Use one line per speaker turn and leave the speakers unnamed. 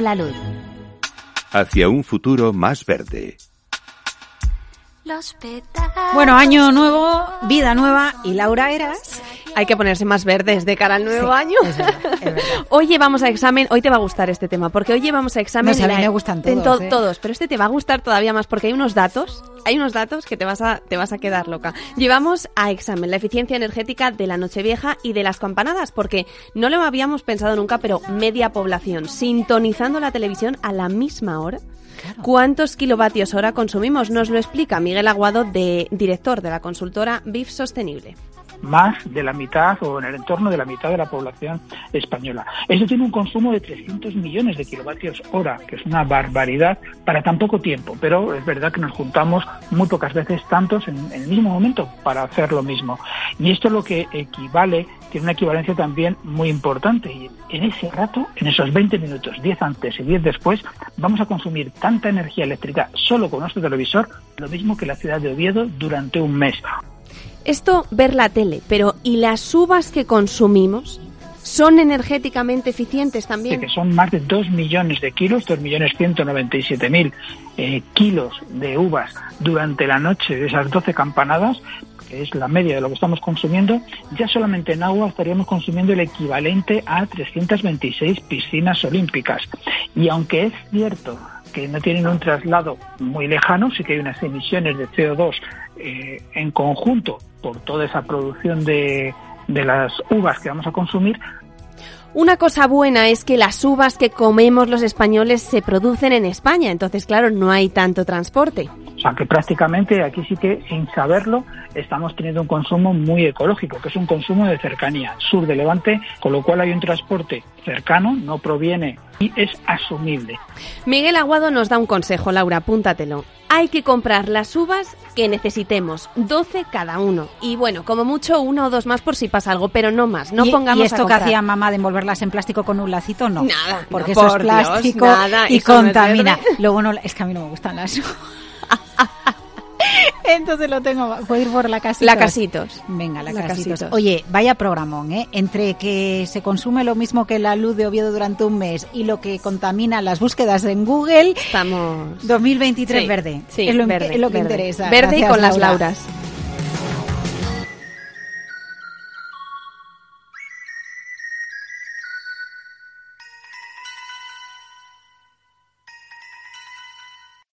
la luz.
Hacia un futuro más verde.
Bueno, año nuevo, vida nueva y Laura Eras.
Hay que ponerse más verdes de cara al nuevo
Sí,
año.
es verdad, es verdad.
hoy llevamos a examen, hoy te va a gustar este tema, porque hoy llevamos a examen...
No mí
la-
me gustan
en
todos,
to-
¿eh?
todos, pero este te va a gustar todavía más porque hay unos datos, hay unos datos que te vas a, te vas a quedar loca. Llevamos a examen la eficiencia energética de la Nochevieja y de las campanadas, porque no lo habíamos pensado nunca, pero media población sintonizando la televisión a la misma hora. ¿Cuántos kilovatios hora consumimos? Nos lo explica Miguel Aguado, de, director de la consultora BIF Sostenible.
Más de la mitad o en el entorno de la mitad de la población española. Eso tiene un consumo de 300 millones de kilovatios hora, que es una barbaridad para tan poco tiempo, pero es verdad que nos juntamos muy pocas veces tantos en, el mismo momento para hacer lo mismo. Y esto es lo que equivale, tiene una equivalencia también muy importante. Y en ese rato, en esos 20 minutos, 10 antes y 10 después, vamos a consumir tanta energía eléctrica solo con nuestro televisor, lo mismo que la ciudad de Oviedo durante un mes.
Esto ver la tele, pero ¿y las uvas que consumimos? ¿Son energéticamente eficientes también?
que son más de 2 millones de kilos, 2 millones 197 mil eh, kilos de uvas durante la noche de esas 12 campanadas, que es la media de lo que estamos consumiendo, ya solamente en agua estaríamos consumiendo el equivalente a 326 piscinas olímpicas. Y aunque es cierto que no tienen un traslado muy lejano, sí que hay unas emisiones de CO2 eh, en conjunto por toda esa producción de, de las uvas que vamos a consumir,
Una cosa buena es que las uvas que comemos los españoles se producen en España, entonces claro, no hay tanto transporte.
O sea que prácticamente aquí sí que sin saberlo estamos teniendo un consumo muy ecológico, que es un consumo de cercanía, sur de Levante, con lo cual hay un transporte cercano, no proviene y es asumible.
Miguel Aguado nos da un consejo, Laura, apúntatelo. Hay que comprar las uvas que necesitemos, 12 cada uno. Y bueno, como mucho una o dos más por si pasa algo, pero no más, no
¿Y,
pongamos
y
a
esto que
comprar.
hacía mamá de envolverlas en plástico con un lacito? No.
Nada,
Porque
no,
eso
por
es
Dios,
plástico
nada,
y contamina. Luego no, es que a mí no me gustan las Entonces lo tengo. Puedo ir por la casita.
La casitos.
Venga, la,
La
casitos.
Casitos.
Oye, vaya programón, ¿eh? Entre que se consume lo mismo que la luz de Oviedo durante un mes y lo que contamina las búsquedas en Google,
Estamos
2023
Sí,
verde.
sí,
es lo,
verde,
es lo que
verde.
interesa.
Verde y con las
Laura.
Lauras.